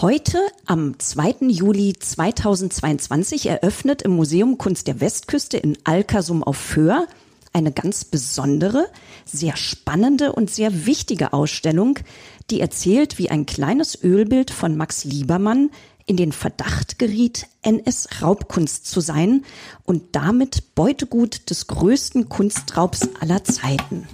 Heute, am 2. Juli 2022, eröffnet im Museum Kunst der Westküste in Alkersum auf Föhr eine ganz besondere, sehr spannende und sehr wichtige Ausstellung, die erzählt, wie ein kleines Ölbild von Max Liebermann in den Verdacht geriet, NS-Raubkunst zu sein und damit Beutegut des größten Kunstraubs aller Zeiten.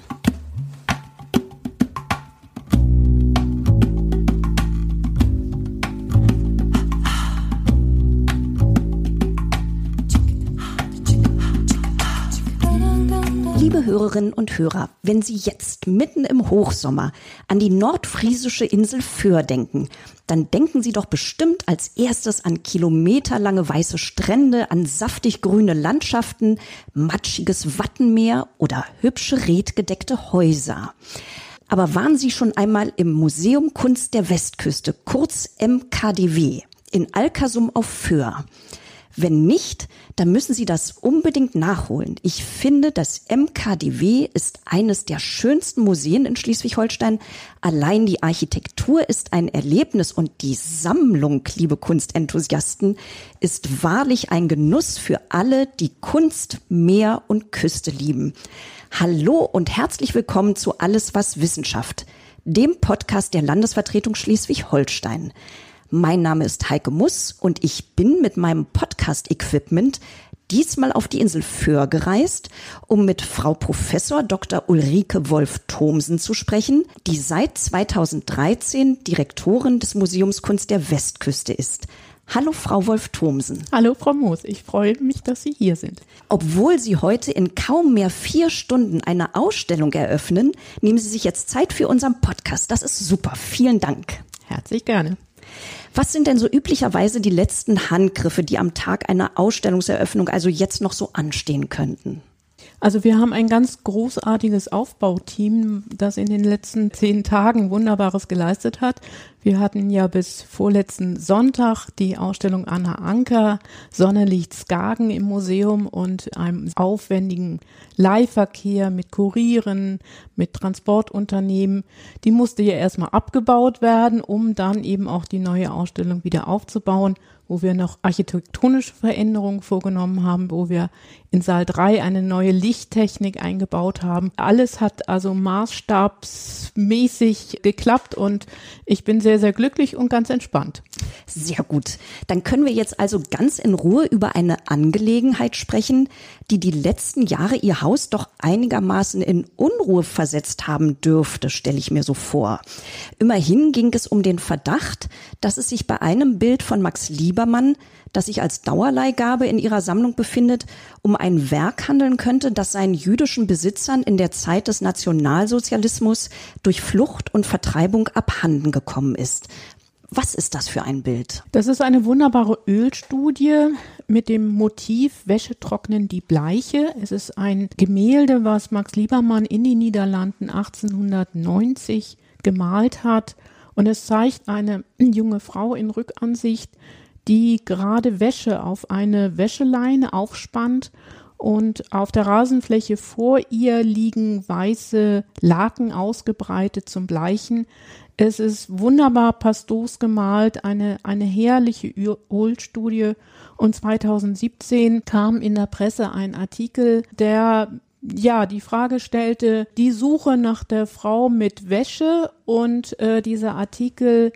Hörerinnen und Hörer, wenn Sie jetzt mitten im Hochsommer an die nordfriesische Insel Föhr denken, dann denken Sie doch bestimmt als erstes an kilometerlange weiße Strände, an saftig grüne Landschaften, matschiges Wattenmeer oder hübsche redgedeckte Häuser. Aber waren Sie schon einmal im Museum Kunst der Westküste, kurz MKDW, in Alkersum auf Föhr? Wenn nicht, dann müssen Sie das unbedingt nachholen. Ich finde, das MKDW ist eines der schönsten Museen in Schleswig-Holstein. Allein die Architektur ist ein Erlebnis und die Sammlung, liebe Kunstenthusiasten, ist wahrlich ein Genuss für alle, die Kunst, Meer und Küste lieben. Hallo und herzlich willkommen zu Alles was Wissenschaft, dem Podcast der Landesvertretung Schleswig-Holstein. Mein Name ist Heike Muss und ich bin mit meinem Podcast-Equipment diesmal auf die Insel Föhr gereist, um mit Frau Professor Dr. Ulrike Wolf-Thomsen zu sprechen, die seit 2013 Direktorin des Museums Kunst der Westküste ist. Hallo, Frau Wolf-Thomsen. Hallo, Frau Moos. Ich freue mich, dass Sie hier sind. Obwohl Sie heute in kaum mehr vier Stunden eine Ausstellung eröffnen, nehmen Sie sich jetzt Zeit für unseren Podcast. Das ist super. Vielen Dank. Herzlich gerne. Was sind denn so üblicherweise die letzten Handgriffe, die am Tag einer Ausstellungseröffnung also jetzt noch so anstehen könnten? Also wir haben ein ganz großartiges Aufbauteam, das in den letzten zehn Tagen Wunderbares geleistet hat. Wir hatten ja bis vorletzten Sonntag die Ausstellung Anna Anker, Sonnenlicht Skagen im Museum und einem aufwendigen Leihverkehr mit Kurieren, mit Transportunternehmen. Die musste ja erstmal abgebaut werden, um dann eben auch die neue Ausstellung wieder aufzubauen wo wir noch architektonische Veränderungen vorgenommen haben, wo wir in Saal 3 eine neue Lichttechnik eingebaut haben. Alles hat also maßstabsmäßig geklappt und ich bin sehr, sehr glücklich und ganz entspannt. Sehr gut. Dann können wir jetzt also ganz in Ruhe über eine Angelegenheit sprechen, die die letzten Jahre ihr Haus doch einigermaßen in Unruhe versetzt haben dürfte, stelle ich mir so vor. Immerhin ging es um den Verdacht, dass es sich bei einem Bild von Max Liebermann, das sich als Dauerleihgabe in ihrer Sammlung befindet, um ein Werk handeln könnte, das seinen jüdischen Besitzern in der Zeit des Nationalsozialismus durch Flucht und Vertreibung abhanden gekommen ist. Was ist das für ein Bild? Das ist eine wunderbare Ölstudie mit dem Motiv Wäsche trocknen die Bleiche. Es ist ein Gemälde, was Max Liebermann in den Niederlanden 1890 gemalt hat. Und es zeigt eine junge Frau in Rückansicht, die gerade Wäsche auf eine Wäscheleine aufspannt und auf der Rasenfläche vor ihr liegen weiße Laken ausgebreitet zum Bleichen. Es ist wunderbar pastos gemalt, eine, eine herrliche Ölstudie. Und 2017 kam in der Presse ein Artikel, der ja, die Frage stellte, die Suche nach der Frau mit Wäsche und äh, dieser Artikel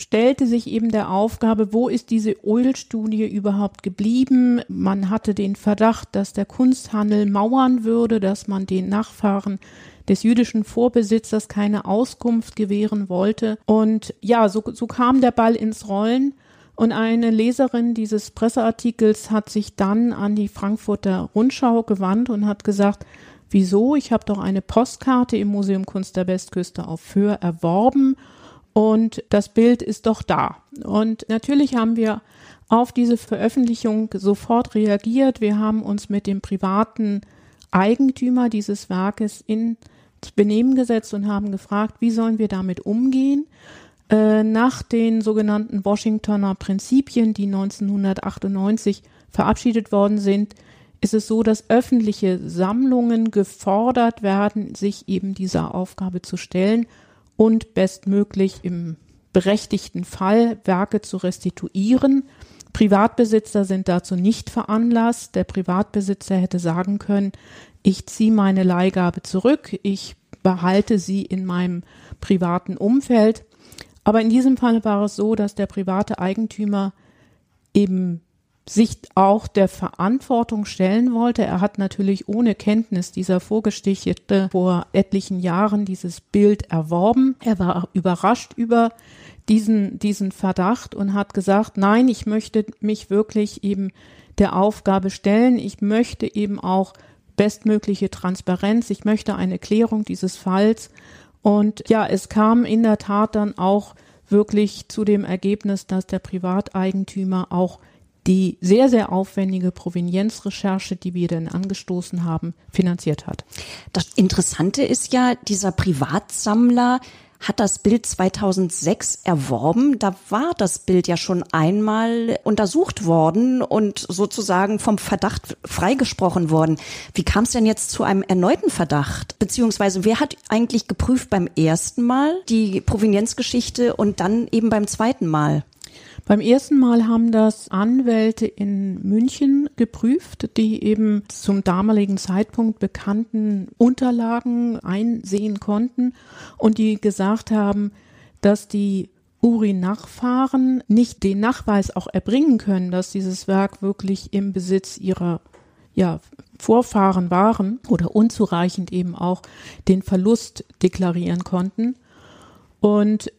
stellte sich eben der Aufgabe, wo ist diese Ölstudie überhaupt geblieben? Man hatte den Verdacht, dass der Kunsthandel mauern würde, dass man den Nachfahren des jüdischen Vorbesitzers keine Auskunft gewähren wollte. Und ja, so, so kam der Ball ins Rollen. Und eine Leserin dieses Presseartikels hat sich dann an die Frankfurter Rundschau gewandt und hat gesagt, wieso? Ich habe doch eine Postkarte im Museum Kunst der Westküste auf Föhr erworben und das Bild ist doch da. Und natürlich haben wir auf diese Veröffentlichung sofort reagiert. Wir haben uns mit dem privaten Eigentümer dieses Werkes in Benehmen gesetzt und haben gefragt, wie sollen wir damit umgehen? Äh, nach den sogenannten Washingtoner Prinzipien, die 1998 verabschiedet worden sind, ist es so, dass öffentliche Sammlungen gefordert werden, sich eben dieser Aufgabe zu stellen und bestmöglich im berechtigten Fall Werke zu restituieren. Privatbesitzer sind dazu nicht veranlasst. Der Privatbesitzer hätte sagen können, ich ziehe meine Leihgabe zurück, ich behalte sie in meinem privaten Umfeld. Aber in diesem Fall war es so, dass der private Eigentümer eben sich auch der Verantwortung stellen wollte. Er hat natürlich ohne Kenntnis dieser Vorgeschichte vor etlichen Jahren dieses Bild erworben. Er war überrascht über diesen, diesen Verdacht und hat gesagt, nein, ich möchte mich wirklich eben der Aufgabe stellen. Ich möchte eben auch bestmögliche Transparenz. Ich möchte eine Klärung dieses Falls. Und ja, es kam in der Tat dann auch wirklich zu dem Ergebnis, dass der Privateigentümer auch die sehr, sehr aufwendige Provenienzrecherche, die wir dann angestoßen haben, finanziert hat. Das Interessante ist ja, dieser Privatsammler hat das Bild 2006 erworben. Da war das Bild ja schon einmal untersucht worden und sozusagen vom Verdacht freigesprochen worden. Wie kam es denn jetzt zu einem erneuten Verdacht? Beziehungsweise wer hat eigentlich geprüft beim ersten Mal die Provenienzgeschichte und dann eben beim zweiten Mal? Beim ersten Mal haben das Anwälte in München geprüft, die eben zum damaligen Zeitpunkt bekannten Unterlagen einsehen konnten und die gesagt haben, dass die Uri-Nachfahren nicht den Nachweis auch erbringen können, dass dieses Werk wirklich im Besitz ihrer ja, Vorfahren waren oder unzureichend eben auch den Verlust deklarieren konnten. Und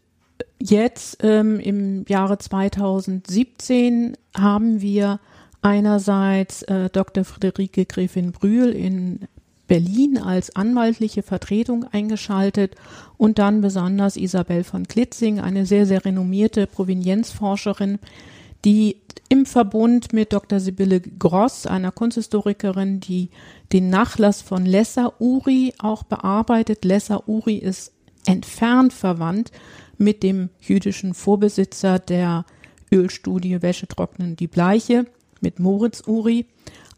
Jetzt ähm, im Jahre 2017 haben wir einerseits äh, Dr. Friederike Gräfin Brühl in Berlin als anwaltliche Vertretung eingeschaltet und dann besonders Isabel von Klitzing, eine sehr, sehr renommierte Provenienzforscherin, die im Verbund mit Dr. Sibylle Gross, einer Kunsthistorikerin, die den Nachlass von Lessa Uri auch bearbeitet. Lessa Uri ist entfernt verwandt mit dem jüdischen Vorbesitzer der Ölstudie Wäsche trocknen die Bleiche mit Moritz Uri.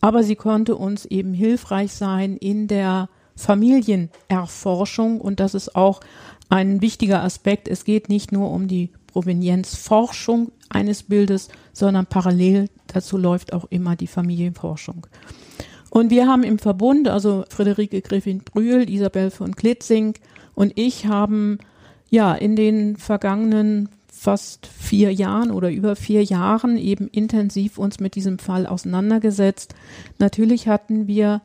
Aber sie konnte uns eben hilfreich sein in der Familienerforschung und das ist auch ein wichtiger Aspekt. Es geht nicht nur um die Provenienzforschung eines Bildes, sondern parallel dazu läuft auch immer die Familienforschung. Und wir haben im Verbund, also Friederike Griffin-Brühl, Isabel von Klitzing und ich haben ja in den vergangenen fast vier Jahren oder über vier Jahren eben intensiv uns mit diesem Fall auseinandergesetzt. Natürlich hatten wir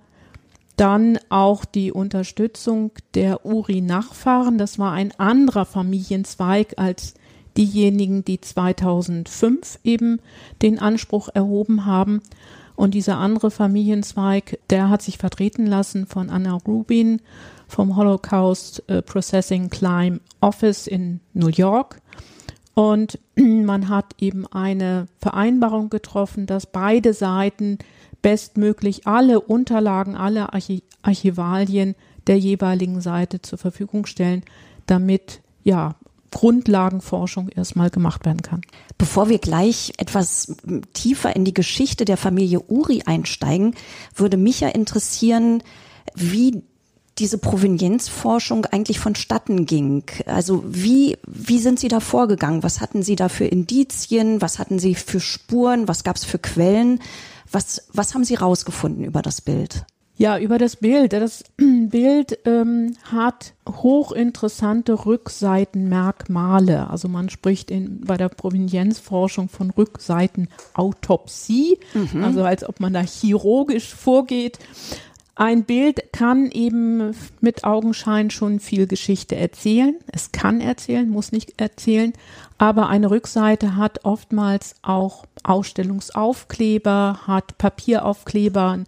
dann auch die Unterstützung der Uri-Nachfahren. Das war ein anderer Familienzweig als diejenigen, die 2005 eben den Anspruch erhoben haben. Und dieser andere Familienzweig, der hat sich vertreten lassen von Anna Rubin vom Holocaust äh, Processing Climb Office in New York. Und man hat eben eine Vereinbarung getroffen, dass beide Seiten bestmöglich alle Unterlagen, alle Archi Archivalien der jeweiligen Seite zur Verfügung stellen, damit ja Grundlagenforschung erstmal gemacht werden kann. Bevor wir gleich etwas tiefer in die Geschichte der Familie Uri einsteigen, würde mich ja interessieren, wie diese Provenienzforschung eigentlich vonstatten ging. Also wie, wie sind Sie da vorgegangen? Was hatten Sie da für Indizien? Was hatten Sie für Spuren? Was gab es für Quellen? Was, was haben Sie rausgefunden über das Bild? Ja, über das Bild. Das Bild ähm, hat hochinteressante Rückseitenmerkmale. Also man spricht in, bei der Provenienzforschung von Rückseitenautopsie, mhm. also als ob man da chirurgisch vorgeht. Ein Bild kann eben mit Augenschein schon viel Geschichte erzählen. Es kann erzählen, muss nicht erzählen. Aber eine Rückseite hat oftmals auch Ausstellungsaufkleber, hat Papieraufklebern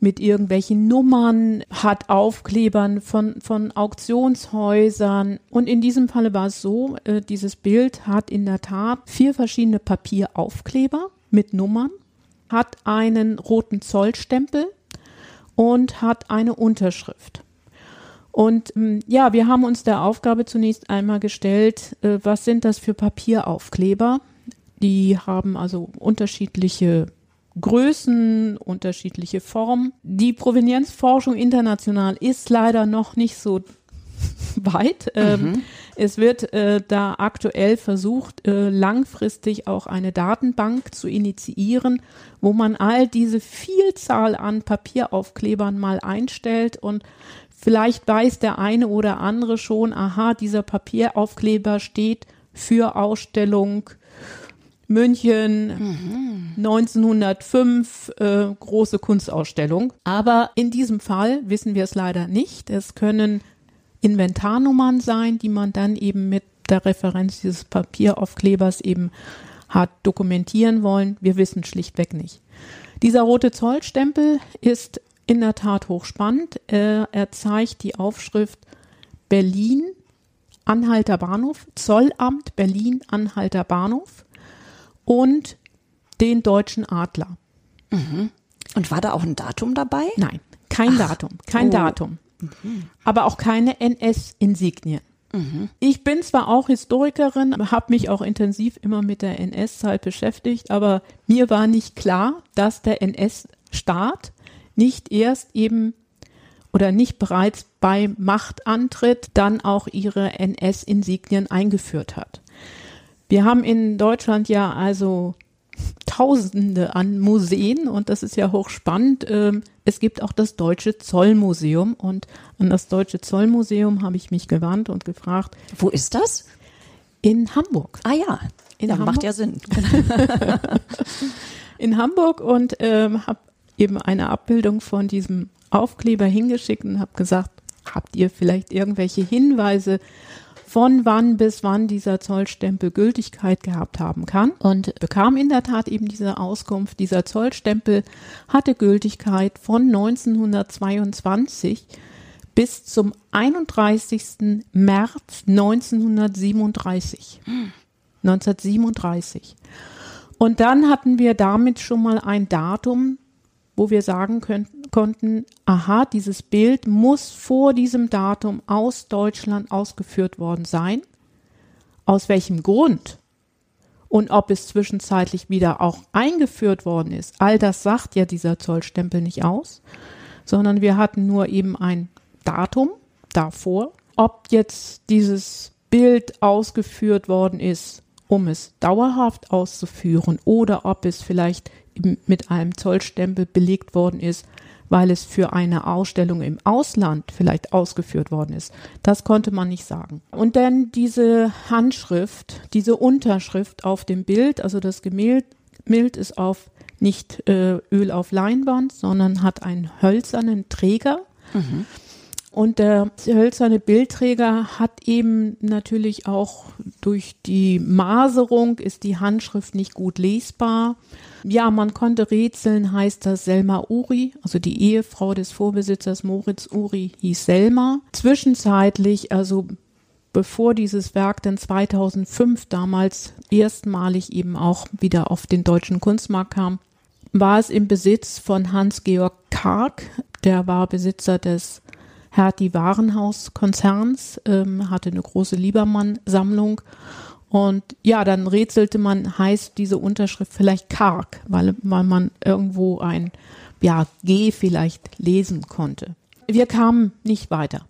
mit irgendwelchen Nummern, hat Aufklebern von, von Auktionshäusern. Und in diesem Falle war es so, äh, dieses Bild hat in der Tat vier verschiedene Papieraufkleber mit Nummern, hat einen roten Zollstempel und hat eine Unterschrift. Und ähm, ja, wir haben uns der Aufgabe zunächst einmal gestellt, äh, was sind das für Papieraufkleber? Die haben also unterschiedliche Größen, unterschiedliche Formen. Die Provenienzforschung international ist leider noch nicht so weit. Ähm, mhm. Es wird äh, da aktuell versucht, äh, langfristig auch eine Datenbank zu initiieren, wo man all diese Vielzahl an Papieraufklebern mal einstellt und vielleicht weiß der eine oder andere schon, aha, dieser Papieraufkleber steht für Ausstellung München mhm. 1905 äh, große Kunstausstellung. Aber in diesem Fall wissen wir es leider nicht. Es können Inventarnummern sein, die man dann eben mit der Referenz dieses Papieraufklebers eben hat dokumentieren wollen. Wir wissen schlichtweg nicht. Dieser rote Zollstempel ist in der Tat hochspannend. Er, er zeigt die Aufschrift Berlin, Anhalter Bahnhof, Zollamt Berlin, Anhalter Bahnhof und den deutschen Adler. Mhm. Und war da auch ein Datum dabei? Nein, kein Ach, Datum, kein oh. Datum. Mhm. Aber auch keine NS-Insignien. Mhm. Ich bin zwar auch Historikerin, habe mich auch intensiv immer mit der NS-Zeit beschäftigt, aber mir war nicht klar, dass der NS-Staat nicht erst eben oder nicht bereits bei Machtantritt dann auch ihre NS-Insignien eingeführt hat. Wir haben in Deutschland ja also Tausende an Museen und das ist ja hochspannend. Ähm, es gibt auch das Deutsche Zollmuseum und an das Deutsche Zollmuseum habe ich mich gewandt und gefragt. Wo ist das? In Hamburg. Ah ja, in ja, Hamburg. macht ja Sinn. in Hamburg und ähm, habe eben eine Abbildung von diesem Aufkleber hingeschickt und habe gesagt, habt ihr vielleicht irgendwelche Hinweise von wann bis wann dieser Zollstempel Gültigkeit gehabt haben kann und bekam in der Tat eben diese Auskunft, dieser Zollstempel hatte Gültigkeit von 1922 bis zum 31. März 1937. 1937. Und dann hatten wir damit schon mal ein Datum, wo wir sagen können, konnten, aha, dieses Bild muss vor diesem Datum aus Deutschland ausgeführt worden sein. Aus welchem Grund? Und ob es zwischenzeitlich wieder auch eingeführt worden ist, all das sagt ja dieser Zollstempel nicht aus, sondern wir hatten nur eben ein Datum davor. Ob jetzt dieses Bild ausgeführt worden ist, um es dauerhaft auszuführen oder ob es vielleicht mit einem Zollstempel belegt worden ist, weil es für eine Ausstellung im Ausland vielleicht ausgeführt worden ist. Das konnte man nicht sagen. Und dann diese Handschrift, diese Unterschrift auf dem Bild, also das Gemälde ist auf nicht äh, Öl auf Leinwand, sondern hat einen hölzernen Träger. Mhm. Und der hölzerne Bildträger hat eben natürlich auch durch die Maserung ist die Handschrift nicht gut lesbar. Ja, man konnte rätseln, heißt das Selma Uri, also die Ehefrau des Vorbesitzers Moritz Uri hieß Selma. Zwischenzeitlich, also bevor dieses Werk dann 2005 damals erstmalig eben auch wieder auf den deutschen Kunstmarkt kam, war es im Besitz von Hans-Georg Karg, der war Besitzer des Hertie Warenhaus Konzerns, ähm, hatte eine große Liebermann-Sammlung. Und ja, dann rätselte man, heißt diese Unterschrift vielleicht karg, weil, weil man irgendwo ein ja, G vielleicht lesen konnte. Wir kamen nicht weiter.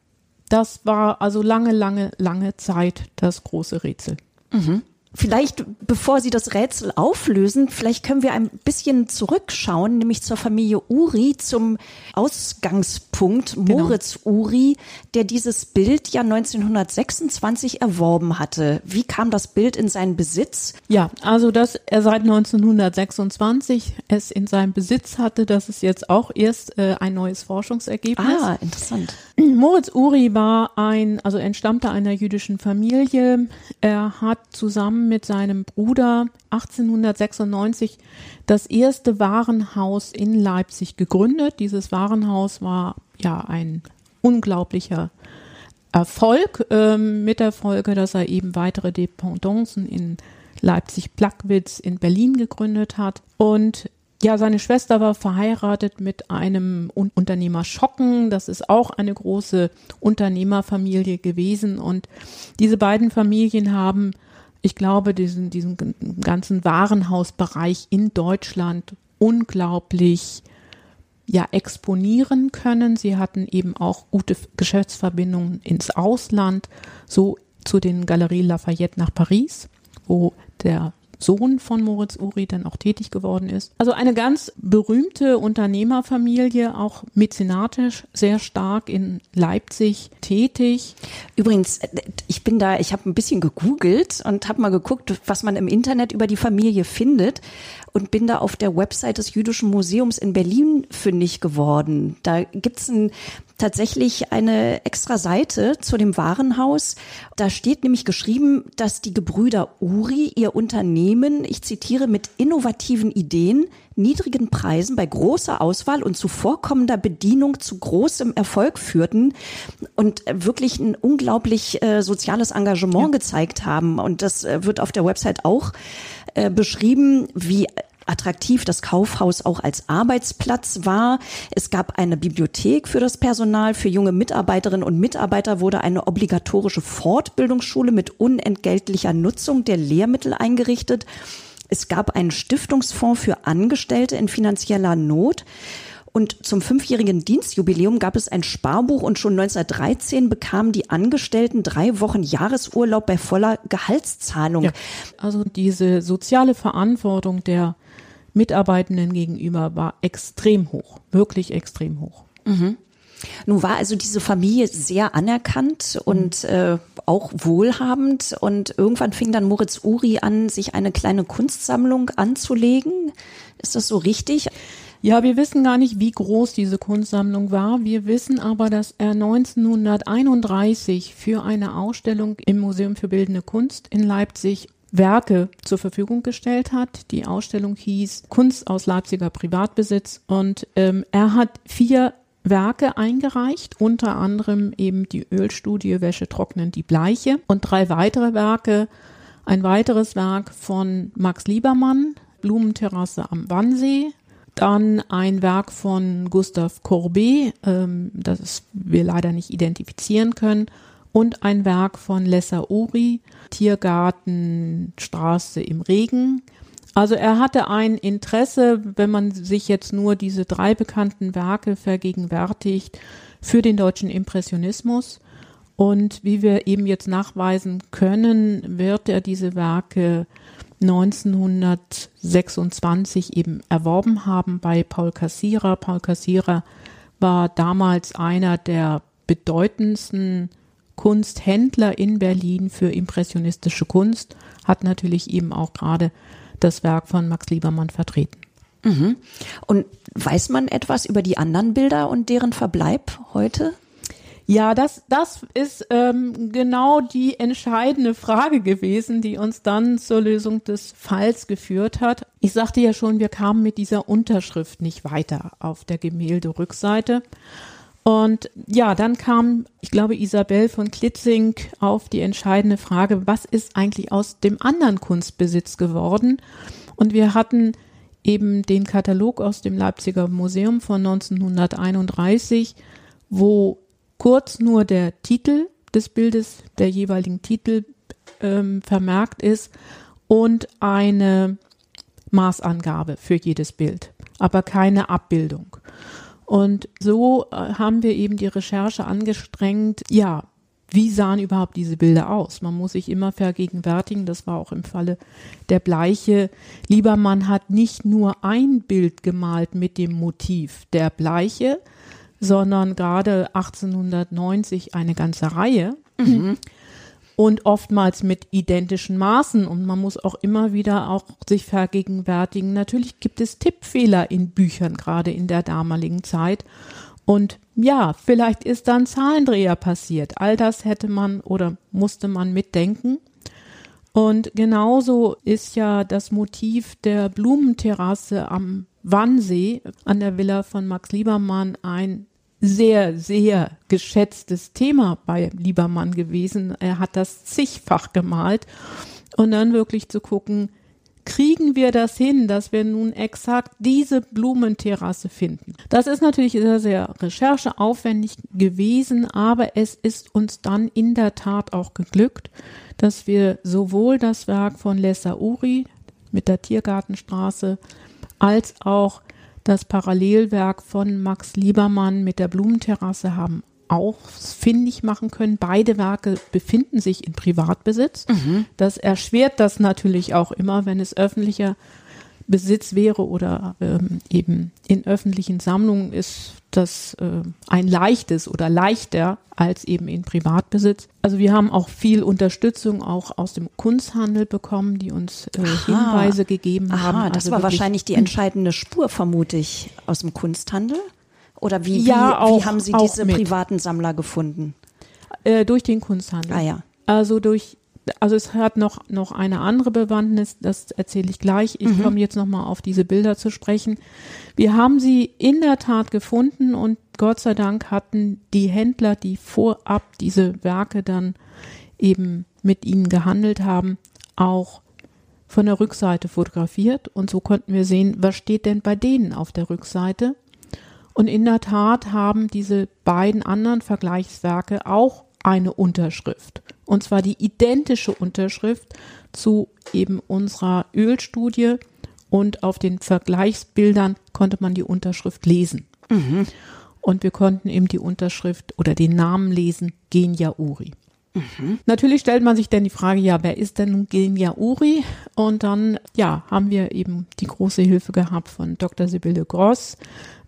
Das war also lange, lange, lange Zeit das große Rätsel. Mhm. Vielleicht, bevor Sie das Rätsel auflösen, vielleicht können wir ein bisschen zurückschauen, nämlich zur Familie Uri, zum Ausgangspunkt genau. Moritz Uri, der dieses Bild ja 1926 erworben hatte. Wie kam das Bild in seinen Besitz? Ja, also dass er seit 1926 es in seinem Besitz hatte, das ist jetzt auch erst äh, ein neues Forschungsergebnis. Ah, interessant. Moritz Uri war ein, also entstammte einer jüdischen Familie. Er hat zusammen zusammen mit seinem Bruder 1896 das erste Warenhaus in Leipzig gegründet. Dieses Warenhaus war ja ein unglaublicher Erfolg ähm, mit der Folge, dass er eben weitere Dependancen in Leipzig-Plagwitz in Berlin gegründet hat. Und ja, seine Schwester war verheiratet mit einem Unternehmer Schocken. Das ist auch eine große Unternehmerfamilie gewesen. Und diese beiden Familien haben ich glaube, diesen, diesen ganzen Warenhausbereich in Deutschland unglaublich ja exponieren können. Sie hatten eben auch gute Geschäftsverbindungen ins Ausland. So zu den Galeries Lafayette nach Paris, wo der Sohn von Moritz Uri dann auch tätig geworden ist. Also eine ganz berühmte Unternehmerfamilie, auch mäzenatisch sehr stark in Leipzig tätig. Übrigens, ich bin da, ich habe ein bisschen gegoogelt und habe mal geguckt, was man im Internet über die Familie findet und bin da auf der Website des Jüdischen Museums in Berlin fündig geworden. Da gibt's ein tatsächlich eine extra Seite zu dem Warenhaus. Da steht nämlich geschrieben, dass die Gebrüder Uri ihr Unternehmen, ich zitiere, mit innovativen Ideen, niedrigen Preisen bei großer Auswahl und zuvorkommender Bedienung zu großem Erfolg führten und wirklich ein unglaublich äh, soziales Engagement ja. gezeigt haben. Und das äh, wird auf der Website auch äh, beschrieben, wie attraktiv das Kaufhaus auch als Arbeitsplatz war. Es gab eine Bibliothek für das Personal. Für junge Mitarbeiterinnen und Mitarbeiter wurde eine obligatorische Fortbildungsschule mit unentgeltlicher Nutzung der Lehrmittel eingerichtet. Es gab einen Stiftungsfonds für Angestellte in finanzieller Not. Und zum fünfjährigen Dienstjubiläum gab es ein Sparbuch und schon 1913 bekamen die Angestellten drei Wochen Jahresurlaub bei voller Gehaltszahlung. Ja, also diese soziale Verantwortung der Mitarbeitenden gegenüber war extrem hoch, wirklich extrem hoch. Mhm. Nun war also diese Familie sehr anerkannt mhm. und äh, auch wohlhabend und irgendwann fing dann Moritz Uri an, sich eine kleine Kunstsammlung anzulegen. Ist das so richtig? Ja, wir wissen gar nicht, wie groß diese Kunstsammlung war. Wir wissen aber, dass er 1931 für eine Ausstellung im Museum für Bildende Kunst in Leipzig Werke zur Verfügung gestellt hat. Die Ausstellung hieß Kunst aus Leipziger Privatbesitz und ähm, er hat vier Werke eingereicht, unter anderem eben die Ölstudie Wäsche trocknen die Bleiche und drei weitere Werke. Ein weiteres Werk von Max Liebermann, Blumenterrasse am Wannsee, dann ein Werk von Gustav Courbet, ähm, das wir leider nicht identifizieren können, und ein Werk von Lessa Uri, Tiergartenstraße im Regen. Also er hatte ein Interesse, wenn man sich jetzt nur diese drei bekannten Werke vergegenwärtigt, für den deutschen Impressionismus. Und wie wir eben jetzt nachweisen können, wird er diese Werke 1926 eben erworben haben bei Paul Cassira. Paul Cassira war damals einer der bedeutendsten Kunsthändler in Berlin für impressionistische Kunst, hat natürlich eben auch gerade das Werk von Max Liebermann vertreten. Mhm. Und weiß man etwas über die anderen Bilder und deren Verbleib heute? Ja, das, das ist ähm, genau die entscheidende Frage gewesen, die uns dann zur Lösung des Falls geführt hat. Ich sagte ja schon, wir kamen mit dieser Unterschrift nicht weiter auf der Gemälde-Rückseite. Und ja, dann kam, ich glaube, Isabel von Klitzing auf die entscheidende Frage, was ist eigentlich aus dem anderen Kunstbesitz geworden? Und wir hatten eben den Katalog aus dem Leipziger Museum von 1931, wo kurz nur der Titel des Bildes, der jeweiligen Titel ähm, vermerkt ist und eine Maßangabe für jedes Bild, aber keine Abbildung. Und so äh, haben wir eben die Recherche angestrengt, ja, wie sahen überhaupt diese Bilder aus? Man muss sich immer vergegenwärtigen, das war auch im Falle der Bleiche. Liebermann hat nicht nur ein Bild gemalt mit dem Motiv der Bleiche, sondern gerade 1890 eine ganze Reihe. Mhm und oftmals mit identischen Maßen. Und man muss auch immer wieder auch sich vergegenwärtigen. Natürlich gibt es Tippfehler in Büchern, gerade in der damaligen Zeit. Und ja, vielleicht ist dann Zahlendreher passiert. All das hätte man oder musste man mitdenken. Und genauso ist ja das Motiv der Blumenterrasse am Wannsee an der Villa von Max Liebermann ein sehr, sehr geschätztes Thema bei Liebermann gewesen. Er hat das zigfach gemalt. Und dann wirklich zu gucken, kriegen wir das hin, dass wir nun exakt diese Blumenterrasse finden. Das ist natürlich sehr, sehr rechercheaufwendig gewesen, aber es ist uns dann in der Tat auch geglückt, dass wir sowohl das Werk von Lessa Uri mit der Tiergartenstraße als auch das Parallelwerk von Max Liebermann mit der Blumenterrasse haben ausfindig machen können. Beide Werke befinden sich in Privatbesitz. Mhm. Das erschwert das natürlich auch immer, wenn es öffentlicher Besitz wäre oder ähm, eben in öffentlichen Sammlungen ist das äh, ein leichtes oder leichter als eben in Privatbesitz. Also wir haben auch viel Unterstützung auch aus dem Kunsthandel bekommen, die uns äh, Hinweise gegeben aha, haben. Also das war wahrscheinlich die entscheidende Spur, vermute ich, aus dem Kunsthandel. Oder wie, ja, wie, auch, wie haben Sie diese privaten Sammler gefunden? Äh, durch den Kunsthandel. Ah ja. Also durch also es hat noch, noch eine andere Bewandtnis, das erzähle ich gleich. Ich mhm. komme jetzt nochmal auf diese Bilder zu sprechen. Wir haben sie in der Tat gefunden und Gott sei Dank hatten die Händler, die vorab diese Werke dann eben mit ihnen gehandelt haben, auch von der Rückseite fotografiert und so konnten wir sehen, was steht denn bei denen auf der Rückseite. Und in der Tat haben diese beiden anderen Vergleichswerke auch eine Unterschrift. Und zwar die identische Unterschrift zu eben unserer Ölstudie. Und auf den Vergleichsbildern konnte man die Unterschrift lesen. Mhm. Und wir konnten eben die Unterschrift oder den Namen lesen, Genia Uri. Mhm. Natürlich stellt man sich dann die Frage, ja, wer ist denn nun Genia Uri? Und dann, ja, haben wir eben die große Hilfe gehabt von Dr. Sibylle Gross,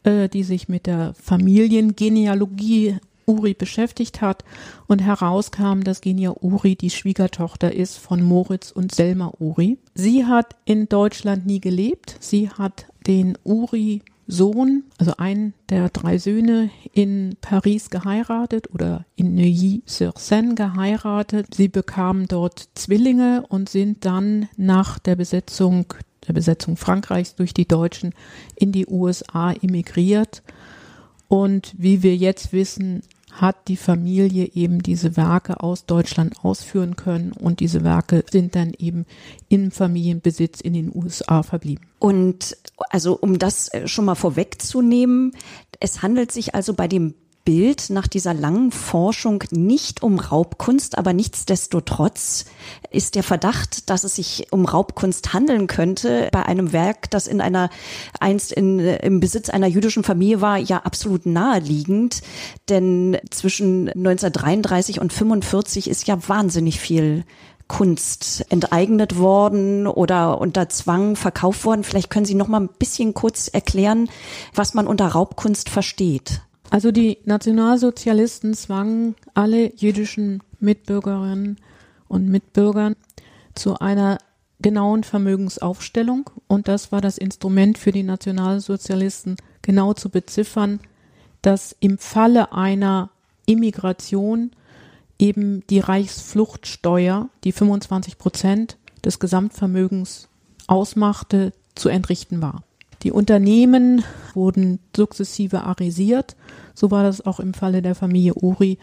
äh, die sich mit der Familiengenealogie Uri beschäftigt hat und herauskam, dass Genia Uri die Schwiegertochter ist von Moritz und Selma Uri. Sie hat in Deutschland nie gelebt. Sie hat den Uri Sohn, also einen der drei Söhne, in Paris geheiratet oder in Neuilly-sur-Seine geheiratet. Sie bekamen dort Zwillinge und sind dann nach der Besetzung, der Besetzung Frankreichs durch die Deutschen in die USA emigriert. Und wie wir jetzt wissen, hat die Familie eben diese Werke aus Deutschland ausführen können und diese Werke sind dann eben im Familienbesitz in den USA verblieben. Und also um das schon mal vorwegzunehmen, es handelt sich also bei dem Bild nach dieser langen Forschung nicht um Raubkunst, aber nichtsdestotrotz ist der Verdacht, dass es sich um Raubkunst handeln könnte, bei einem Werk, das in einer einst in, im Besitz einer jüdischen Familie war, ja absolut naheliegend. Denn zwischen 1933 und 45 ist ja wahnsinnig viel Kunst enteignet worden oder unter Zwang verkauft worden. Vielleicht können Sie noch mal ein bisschen kurz erklären, was man unter Raubkunst versteht. Also die Nationalsozialisten zwangen alle jüdischen Mitbürgerinnen und Mitbürgern zu einer genauen Vermögensaufstellung und das war das Instrument für die Nationalsozialisten, genau zu beziffern, dass im Falle einer Immigration eben die Reichsfluchtsteuer, die 25 Prozent des Gesamtvermögens ausmachte, zu entrichten war. Die Unternehmen wurden sukzessive arisiert. So war das auch im Falle der Familie Uri,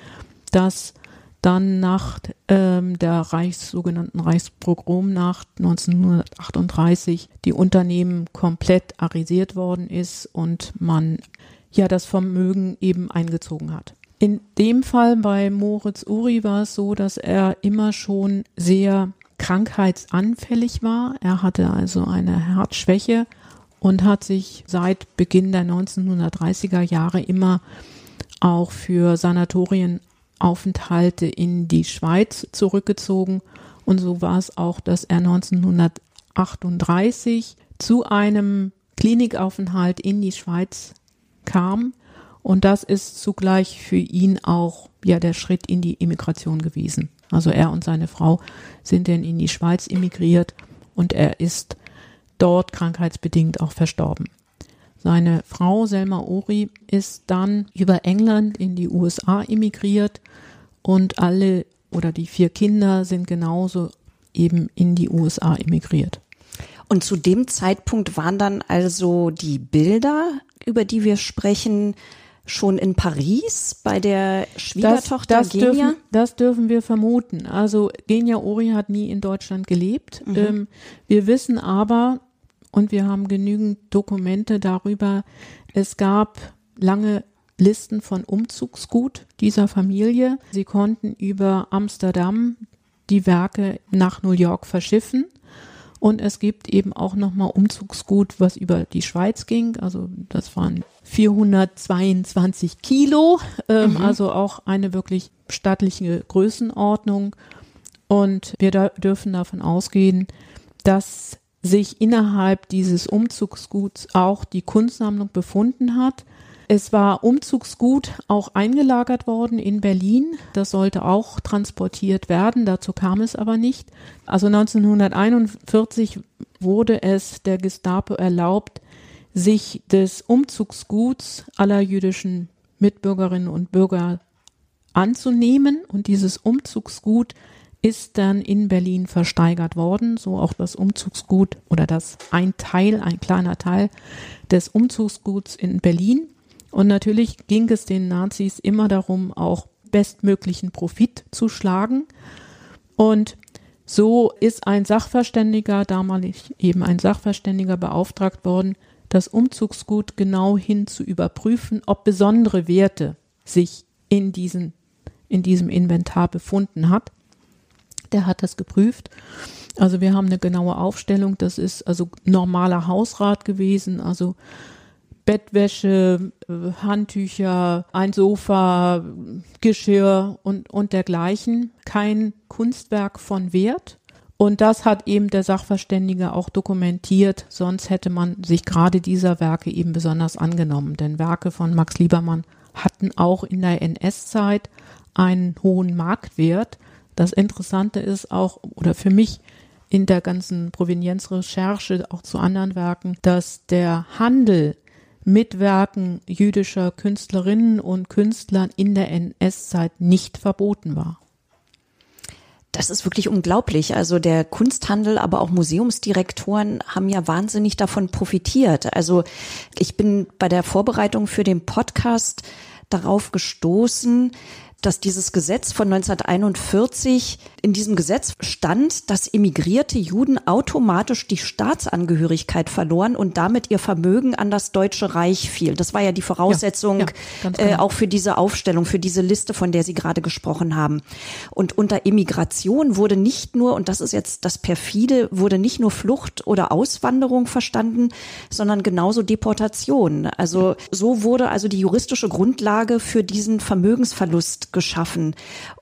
dass dann nach ähm, der Reichs, sogenannten Reichspogromnacht 1938 die Unternehmen komplett arisiert worden ist und man ja das Vermögen eben eingezogen hat. In dem Fall bei Moritz Uri war es so, dass er immer schon sehr krankheitsanfällig war. Er hatte also eine Herzschwäche und hat sich seit Beginn der 1930er Jahre immer auch für Sanatorienaufenthalte in die Schweiz zurückgezogen. Und so war es auch, dass er 1938 zu einem Klinikaufenthalt in die Schweiz kam. Und das ist zugleich für ihn auch ja der Schritt in die Immigration gewesen. Also er und seine Frau sind dann in die Schweiz emigriert und er ist dort krankheitsbedingt auch verstorben. Seine Frau Selma Ori ist dann über England in die USA emigriert und alle oder die vier Kinder sind genauso eben in die USA emigriert. Und zu dem Zeitpunkt waren dann also die Bilder, über die wir sprechen, schon in Paris bei der Schwiegertochter das, das Genia? Dürfen, das dürfen wir vermuten. Also Genia Ori hat nie in Deutschland gelebt. Mhm. Ähm, wir wissen aber, und wir haben genügend Dokumente darüber. Es gab lange Listen von Umzugsgut dieser Familie. Sie konnten über Amsterdam die Werke nach New York verschiffen Und es gibt eben auch nochmal Umzugsgut, was über die Schweiz ging. Also das waren 422 Kilo, ähm, mhm. also auch eine wirklich stattliche Größenordnung. Und wir da dürfen davon ausgehen, dass sich innerhalb dieses Umzugsguts auch die Kunstsammlung befunden hat. Es war Umzugsgut auch eingelagert worden in Berlin. Das sollte auch transportiert werden. Dazu kam es aber nicht. Also 1941 wurde es der Gestapo erlaubt, sich des Umzugsguts aller jüdischen Mitbürgerinnen und Bürger anzunehmen. Und dieses Umzugsgut ist dann in Berlin versteigert worden, so auch das Umzugsgut oder das ein Teil, ein kleiner Teil des Umzugsguts in Berlin. Und natürlich ging es den Nazis immer darum, auch bestmöglichen Profit zu schlagen. Und so ist ein Sachverständiger, damalig eben ein Sachverständiger beauftragt worden, das Umzugsgut genau hin zu überprüfen, ob besondere Werte sich in, diesen, in diesem Inventar befunden hat. Der hat das geprüft. Also wir haben eine genaue Aufstellung. Das ist also normaler Hausrat gewesen, also Bettwäsche, äh, Handtücher, ein Sofa, Geschirr und, und dergleichen. Kein Kunstwerk von Wert. Und das hat eben der Sachverständige auch dokumentiert, sonst hätte man sich gerade dieser Werke eben besonders angenommen. Denn Werke von Max Liebermann hatten auch in der NS-Zeit einen hohen Marktwert. Das Interessante ist auch, oder für mich in der ganzen Provenienzrecherche auch zu anderen Werken, dass der Handel Mitwerken jüdischer Künstlerinnen und Künstlern in der NS-Zeit nicht verboten war. Das ist wirklich unglaublich. Also der Kunsthandel, aber auch Museumsdirektoren haben ja wahnsinnig davon profitiert. Also ich bin bei der Vorbereitung für den Podcast darauf gestoßen, dass dieses Gesetz von 1941, in diesem Gesetz stand, dass emigrierte Juden automatisch die Staatsangehörigkeit verloren und damit ihr Vermögen an das Deutsche Reich fiel. Das war ja die Voraussetzung ja, ja, äh, genau. auch für diese Aufstellung, für diese Liste, von der Sie gerade gesprochen haben. Und unter Emigration wurde nicht nur, und das ist jetzt das perfide, wurde nicht nur Flucht oder Auswanderung verstanden, sondern genauso Deportation. Also so wurde also die juristische Grundlage für diesen Vermögensverlust geschaffen.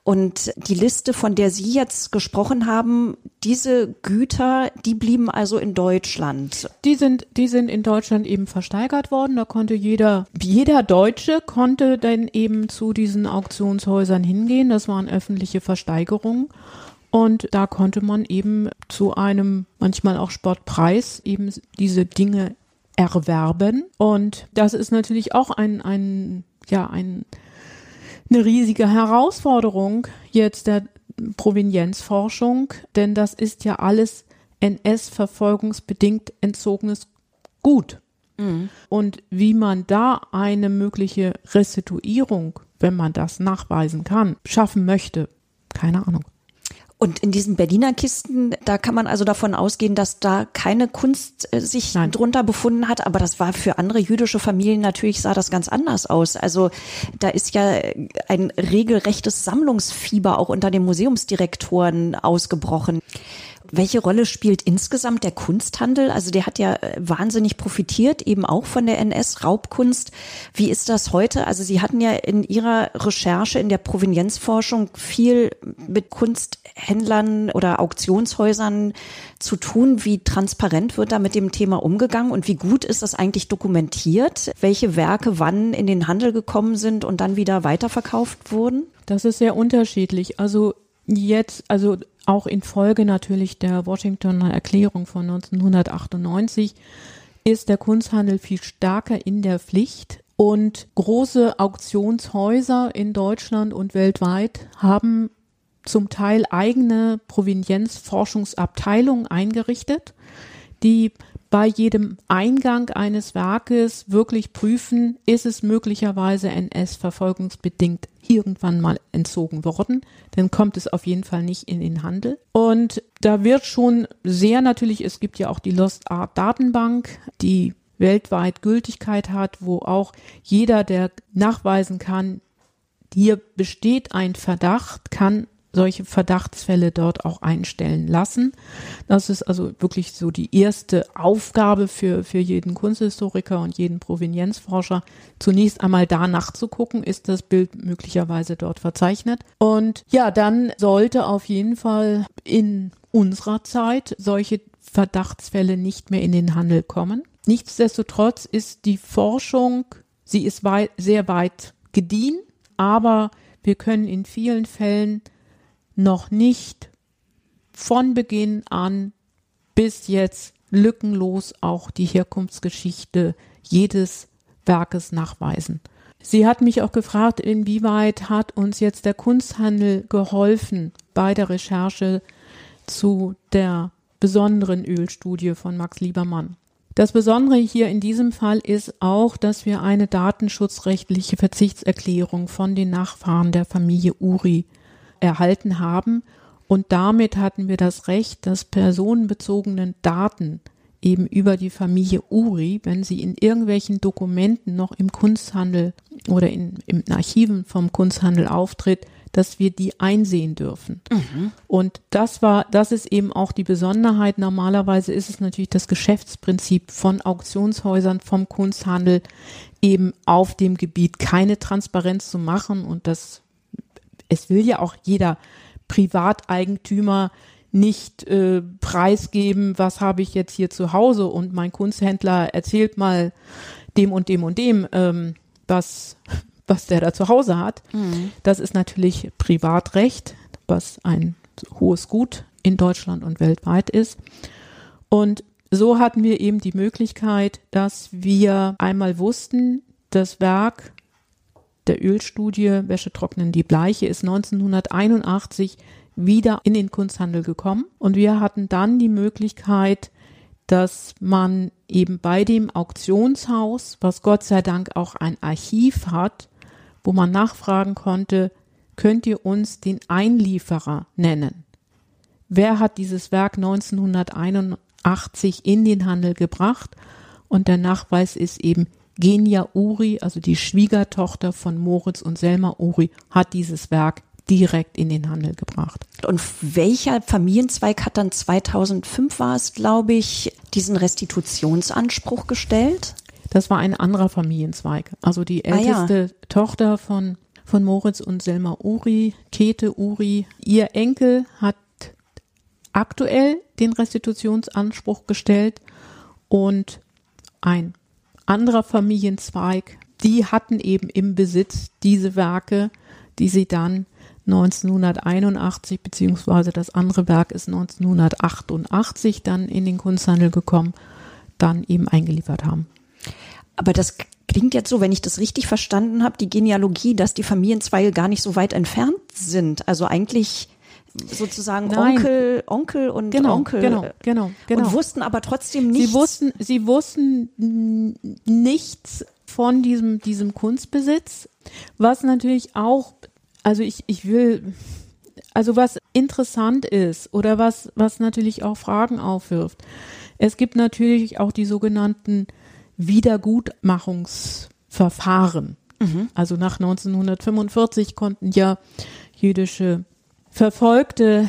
Und die Liste, von der Sie jetzt gesprochen haben, diese Güter, die blieben also in Deutschland. Die sind, die sind in Deutschland eben versteigert worden. Da konnte jeder, jeder Deutsche konnte dann eben zu diesen Auktionshäusern hingehen. Das waren öffentliche Versteigerungen. Und da konnte man eben zu einem manchmal auch Sportpreis eben diese Dinge erwerben. Und das ist natürlich auch ein, ein, ja, ein, eine riesige Herausforderung jetzt der Provenienzforschung, denn das ist ja alles NS-verfolgungsbedingt entzogenes Gut. Mhm. Und wie man da eine mögliche Restituierung, wenn man das nachweisen kann, schaffen möchte, keine Ahnung. Und in diesen Berliner Kisten, da kann man also davon ausgehen, dass da keine Kunst äh, sich Nein. drunter befunden hat. Aber das war für andere jüdische Familien natürlich sah das ganz anders aus. Also da ist ja ein regelrechtes Sammlungsfieber auch unter den Museumsdirektoren ausgebrochen. Welche Rolle spielt insgesamt der Kunsthandel? Also der hat ja äh, wahnsinnig profitiert, eben auch von der NS-Raubkunst. Wie ist das heute? Also Sie hatten ja in Ihrer Recherche in der Provenienzforschung viel mit Kunsthändlern oder Auktionshäusern zu tun. Wie transparent wird da mit dem Thema umgegangen und wie gut ist das eigentlich dokumentiert? Welche Werke wann in den Handel gekommen sind und dann wieder weiterverkauft wurden? Das ist sehr unterschiedlich. Also jetzt, also auch infolge natürlich der Washingtoner Erklärung von 1998 ist der Kunsthandel viel stärker in der Pflicht und große Auktionshäuser in Deutschland und weltweit haben zum Teil eigene Provenienzforschungsabteilungen eingerichtet, die bei jedem Eingang eines Werkes wirklich prüfen, ist es möglicherweise NS-verfolgungsbedingt irgendwann mal entzogen worden, dann kommt es auf jeden Fall nicht in den Handel. Und da wird schon sehr natürlich, es gibt ja auch die Lost Art Datenbank, die weltweit Gültigkeit hat, wo auch jeder, der nachweisen kann, hier besteht ein Verdacht, kann solche Verdachtsfälle dort auch einstellen lassen. Das ist also wirklich so die erste Aufgabe für, für jeden Kunsthistoriker und jeden Provenienzforscher, zunächst einmal da nachzugucken, ist das Bild möglicherweise dort verzeichnet. Und ja, dann sollte auf jeden Fall in unserer Zeit solche Verdachtsfälle nicht mehr in den Handel kommen. Nichtsdestotrotz ist die Forschung, sie ist weit, sehr weit gediehen, aber wir können in vielen Fällen noch nicht von Beginn an bis jetzt lückenlos auch die Herkunftsgeschichte jedes Werkes nachweisen. Sie hat mich auch gefragt, inwieweit hat uns jetzt der Kunsthandel geholfen bei der Recherche zu der besonderen Ölstudie von Max Liebermann. Das Besondere hier in diesem Fall ist auch, dass wir eine datenschutzrechtliche Verzichtserklärung von den Nachfahren der Familie Uri erhalten haben und damit hatten wir das Recht, dass personenbezogenen Daten eben über die Familie Uri, wenn sie in irgendwelchen Dokumenten noch im Kunsthandel oder in, in Archiven vom Kunsthandel auftritt, dass wir die einsehen dürfen. Mhm. Und das war, das ist eben auch die Besonderheit. Normalerweise ist es natürlich das Geschäftsprinzip von Auktionshäusern, vom Kunsthandel, eben auf dem Gebiet keine Transparenz zu machen. Und das, es will ja auch jeder Privateigentümer nicht äh, preisgeben, was habe ich jetzt hier zu Hause und mein Kunsthändler erzählt mal dem und dem und dem, ähm, was was der da zu Hause hat. Mhm. Das ist natürlich Privatrecht, was ein hohes Gut in Deutschland und weltweit ist. Und so hatten wir eben die Möglichkeit, dass wir einmal wussten, das Werk der Ölstudie Wäsche trocknen die Bleiche ist 1981 wieder in den Kunsthandel gekommen und wir hatten dann die Möglichkeit, dass man eben bei dem Auktionshaus, was Gott sei Dank auch ein Archiv hat, wo man nachfragen konnte, könnt ihr uns den Einlieferer nennen? Wer hat dieses Werk 1981 in den Handel gebracht? Und der Nachweis ist eben Genia Uri, also die Schwiegertochter von Moritz und Selma Uri, hat dieses Werk direkt in den Handel gebracht. Und welcher Familienzweig hat dann 2005 war es, glaube ich, diesen Restitutionsanspruch gestellt? Das war ein anderer Familienzweig. Also die älteste ah, ja. Tochter von, von Moritz und Selma Uri, Käthe Uri. Ihr Enkel hat aktuell den Restitutionsanspruch gestellt und ein anderer Familienzweig, die hatten eben im Besitz diese Werke, die sie dann 1981 beziehungsweise das andere Werk ist 1988 dann in den Kunsthandel gekommen, dann eben eingeliefert haben. Aber das klingt jetzt so, wenn ich das richtig verstanden habe, die Genealogie, dass die Familienzweige gar nicht so weit entfernt sind. Also eigentlich sozusagen Nein. Onkel, Onkel und genau, Onkel. Genau, genau, genau. Und wussten aber trotzdem nichts. Sie wussten, sie wussten nichts von diesem, diesem Kunstbesitz, was natürlich auch, also ich, ich will, also was interessant ist oder was, was natürlich auch Fragen aufwirft. Es gibt natürlich auch die sogenannten Wiedergutmachungsverfahren. Mhm. Also nach 1945 konnten ja jüdische Verfolgte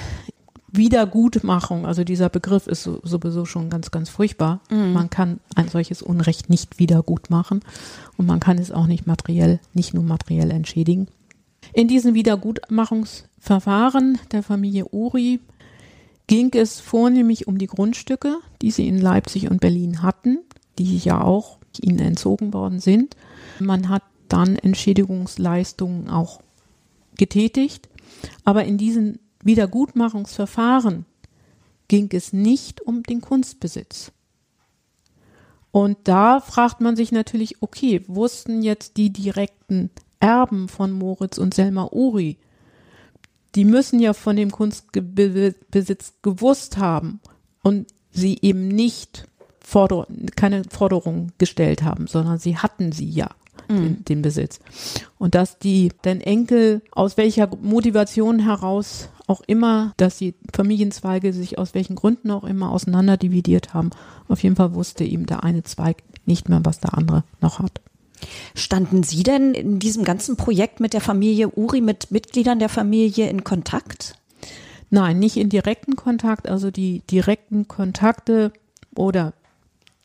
Wiedergutmachung, also dieser Begriff ist so, sowieso schon ganz, ganz furchtbar. Mhm. Man kann ein solches Unrecht nicht wiedergutmachen und man kann es auch nicht materiell, nicht nur materiell entschädigen. In diesen Wiedergutmachungsverfahren der Familie Uri ging es vornehmlich um die Grundstücke, die sie in Leipzig und Berlin hatten die ja auch ihnen entzogen worden sind. Man hat dann Entschädigungsleistungen auch getätigt. Aber in diesen Wiedergutmachungsverfahren ging es nicht um den Kunstbesitz. Und da fragt man sich natürlich, okay, wussten jetzt die direkten Erben von Moritz und Selma Uri, die müssen ja von dem Kunstbesitz gewusst haben und sie eben nicht Forder keine Forderungen gestellt haben, sondern sie hatten sie ja. Mhm. Den, den Besitz. Und dass die den Enkel aus welcher Motivation heraus auch immer, dass die Familienzweige sich aus welchen Gründen auch immer auseinander dividiert haben, auf jeden Fall wusste ihm der eine Zweig nicht mehr, was der andere noch hat. Standen Sie denn in diesem ganzen Projekt mit der Familie Uri, mit Mitgliedern der Familie in Kontakt? Nein, nicht in direkten Kontakt. Also die direkten Kontakte oder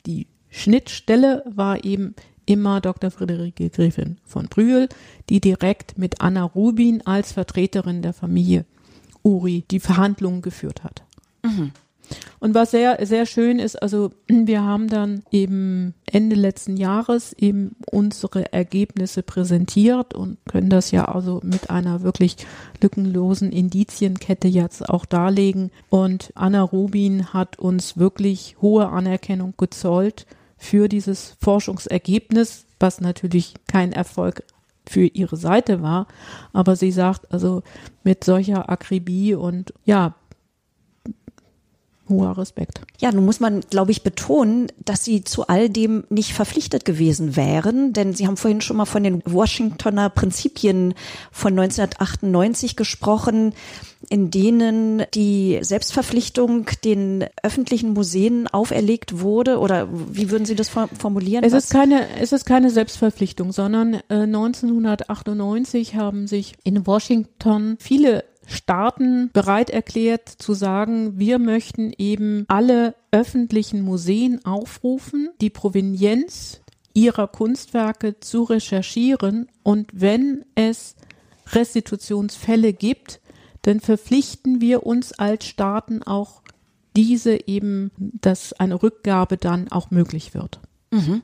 die Schnittstelle war eben immer Dr. Friederike Griffin von Brühl, die direkt mit Anna Rubin als Vertreterin der Familie Uri die Verhandlungen geführt hat. Mhm. Und was sehr, sehr schön ist, also wir haben dann eben Ende letzten Jahres eben unsere Ergebnisse präsentiert und können das ja also mit einer wirklich lückenlosen Indizienkette jetzt auch darlegen. Und Anna Rubin hat uns wirklich hohe Anerkennung gezollt für dieses Forschungsergebnis, was natürlich kein Erfolg für ihre Seite war. Aber sie sagt also mit solcher Akribie und ja, hoher Respekt. Ja, nun muss man, glaube ich, betonen, dass Sie zu all dem nicht verpflichtet gewesen wären, denn Sie haben vorhin schon mal von den Washingtoner Prinzipien von 1998 gesprochen, in denen die Selbstverpflichtung den öffentlichen Museen auferlegt wurde, oder wie würden Sie das formulieren? Es ist keine, es ist keine Selbstverpflichtung, sondern äh, 1998 haben sich in Washington viele Staaten bereit erklärt zu sagen, wir möchten eben alle öffentlichen Museen aufrufen, die Provenienz ihrer Kunstwerke zu recherchieren und wenn es Restitutionsfälle gibt, dann verpflichten wir uns als Staaten auch diese eben, dass eine Rückgabe dann auch möglich wird. Mhm.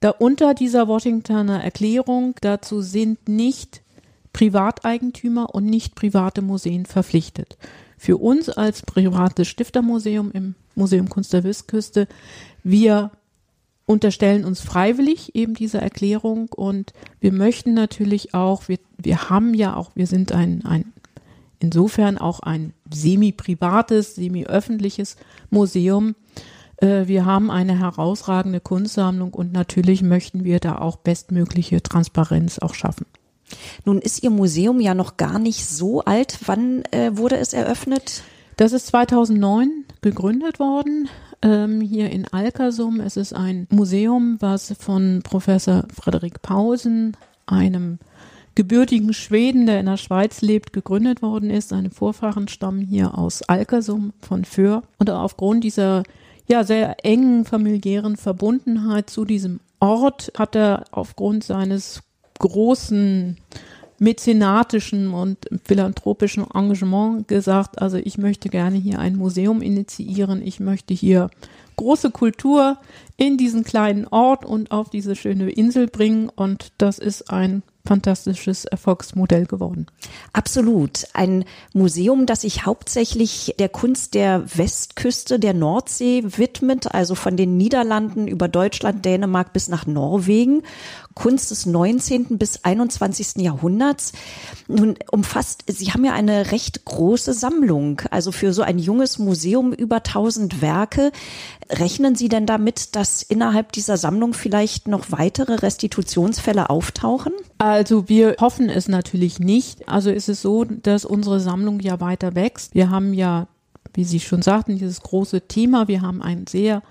Da unter dieser Washingtoner Erklärung dazu sind nicht Privateigentümer und nicht private Museen verpflichtet. Für uns als privates Stiftermuseum im Museum Kunst der Westküste, wir unterstellen uns freiwillig eben diese Erklärung und wir möchten natürlich auch, wir, wir haben ja auch, wir sind ein, ein insofern auch ein semi-privates, semi-öffentliches Museum. Äh, wir haben eine herausragende Kunstsammlung und natürlich möchten wir da auch bestmögliche Transparenz auch schaffen. Nun ist Ihr Museum ja noch gar nicht so alt. Wann äh, wurde es eröffnet? Das ist 2009 gegründet worden, ähm, hier in Alkersum. Es ist ein Museum, was von Professor Frederik Pausen, einem gebürtigen Schweden, der in der Schweiz lebt, gegründet worden ist. Seine Vorfahren stammen hier aus Alkersum von Föhr. Und aufgrund dieser ja sehr engen familiären Verbundenheit zu diesem Ort hat er aufgrund seines großen mäzenatischen und philanthropischen Engagement gesagt, also ich möchte gerne hier ein Museum initiieren, ich möchte hier große Kultur in diesen kleinen Ort und auf diese schöne Insel bringen und das ist ein fantastisches Erfolgsmodell geworden. Absolut. Ein Museum, das sich hauptsächlich der Kunst der Westküste der Nordsee widmet, also von den Niederlanden über Deutschland, Dänemark bis nach Norwegen. Kunst des 19. bis 21. Jahrhunderts. Nun umfasst, Sie haben ja eine recht große Sammlung, also für so ein junges Museum über 1000 Werke. Rechnen Sie denn damit, dass innerhalb dieser Sammlung vielleicht noch weitere Restitutionsfälle auftauchen? Also wir hoffen es natürlich nicht. Also ist es so, dass unsere Sammlung ja weiter wächst. Wir haben ja, wie Sie schon sagten, dieses große Thema. Wir haben ein sehr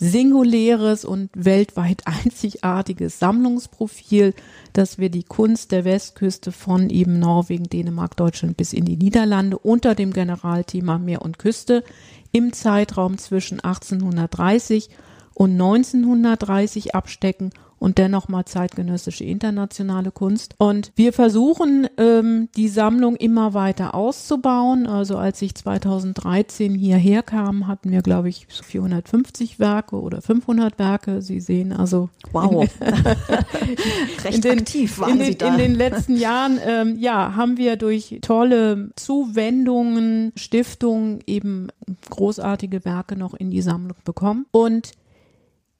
singuläres und weltweit einzigartiges Sammlungsprofil, dass wir die Kunst der Westküste von eben Norwegen, Dänemark, Deutschland bis in die Niederlande unter dem Generalthema Meer und Küste im Zeitraum zwischen 1830 und 1930 abstecken und dennoch mal zeitgenössische internationale Kunst. Und wir versuchen, ähm, die Sammlung immer weiter auszubauen. Also als ich 2013 hierher kam, hatten wir, glaube ich, 450 Werke oder 500 Werke. Sie sehen also. Wow. Recht den, aktiv waren in den, Sie da. In den letzten Jahren, ähm, ja, haben wir durch tolle Zuwendungen, Stiftungen eben großartige Werke noch in die Sammlung bekommen. Und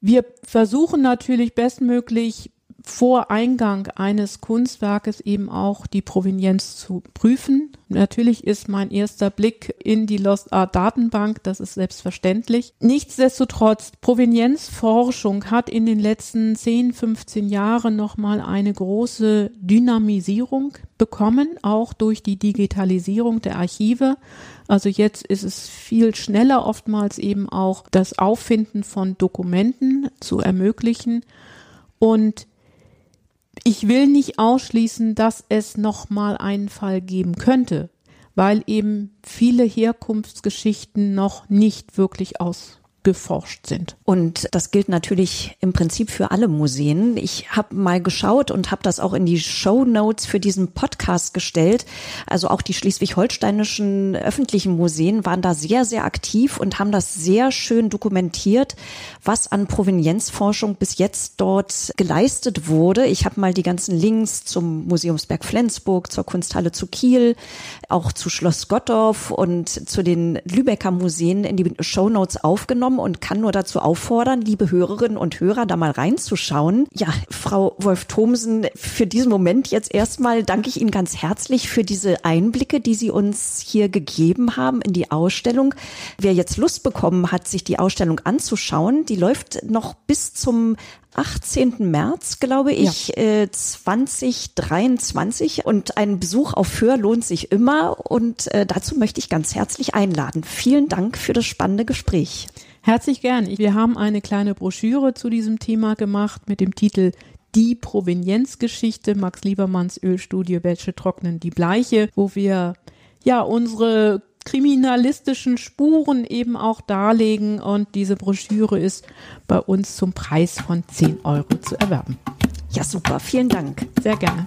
wir versuchen natürlich bestmöglich vor Eingang eines Kunstwerkes eben auch die Provenienz zu prüfen. Natürlich ist mein erster Blick in die Lost Art Datenbank, das ist selbstverständlich. Nichtsdestotrotz, Provenienzforschung hat in den letzten 10, 15 Jahren nochmal eine große Dynamisierung bekommen, auch durch die Digitalisierung der Archive. Also jetzt ist es viel schneller oftmals eben auch das Auffinden von Dokumenten zu ermöglichen. Und ich will nicht ausschließen, dass es noch mal einen Fall geben könnte. weil eben viele Herkunftsgeschichten noch nicht wirklich aus geforscht sind. Und das gilt natürlich im Prinzip für alle Museen. Ich habe mal geschaut und habe das auch in die Show Notes für diesen Podcast gestellt. Also auch die schleswig-holsteinischen öffentlichen Museen waren da sehr, sehr aktiv und haben das sehr schön dokumentiert, was an Provenienzforschung bis jetzt dort geleistet wurde. Ich habe mal die ganzen Links zum Museumsberg Flensburg, zur Kunsthalle zu Kiel, auch zu Schloss Gottorf und zu den Lübecker Museen in die Show Notes aufgenommen genommen und kann nur dazu auffordern, liebe Hörerinnen und Hörer, da mal reinzuschauen. Ja, Frau Wolf-Thomsen, für diesen Moment jetzt erstmal danke ich Ihnen ganz herzlich für diese Einblicke, die Sie uns hier gegeben haben in die Ausstellung. Wer jetzt Lust bekommen hat, sich die Ausstellung anzuschauen, die läuft noch bis zum 18. März, glaube ich, ja. äh, 2023. Und ein Besuch auf Föhr lohnt sich immer. Und äh, dazu möchte ich ganz herzlich einladen. Vielen Dank für das spannende Gespräch. Herzlich gern. Wir haben eine kleine Broschüre zu diesem Thema gemacht mit dem Titel die Provenienzgeschichte Max Liebermanns Ölstudie Welche trocknen die Bleiche, wo wir ja unsere kriminalistischen Spuren eben auch darlegen und diese Broschüre ist bei uns zum Preis von 10 Euro zu erwerben. Ja, super. Vielen Dank. Sehr gerne.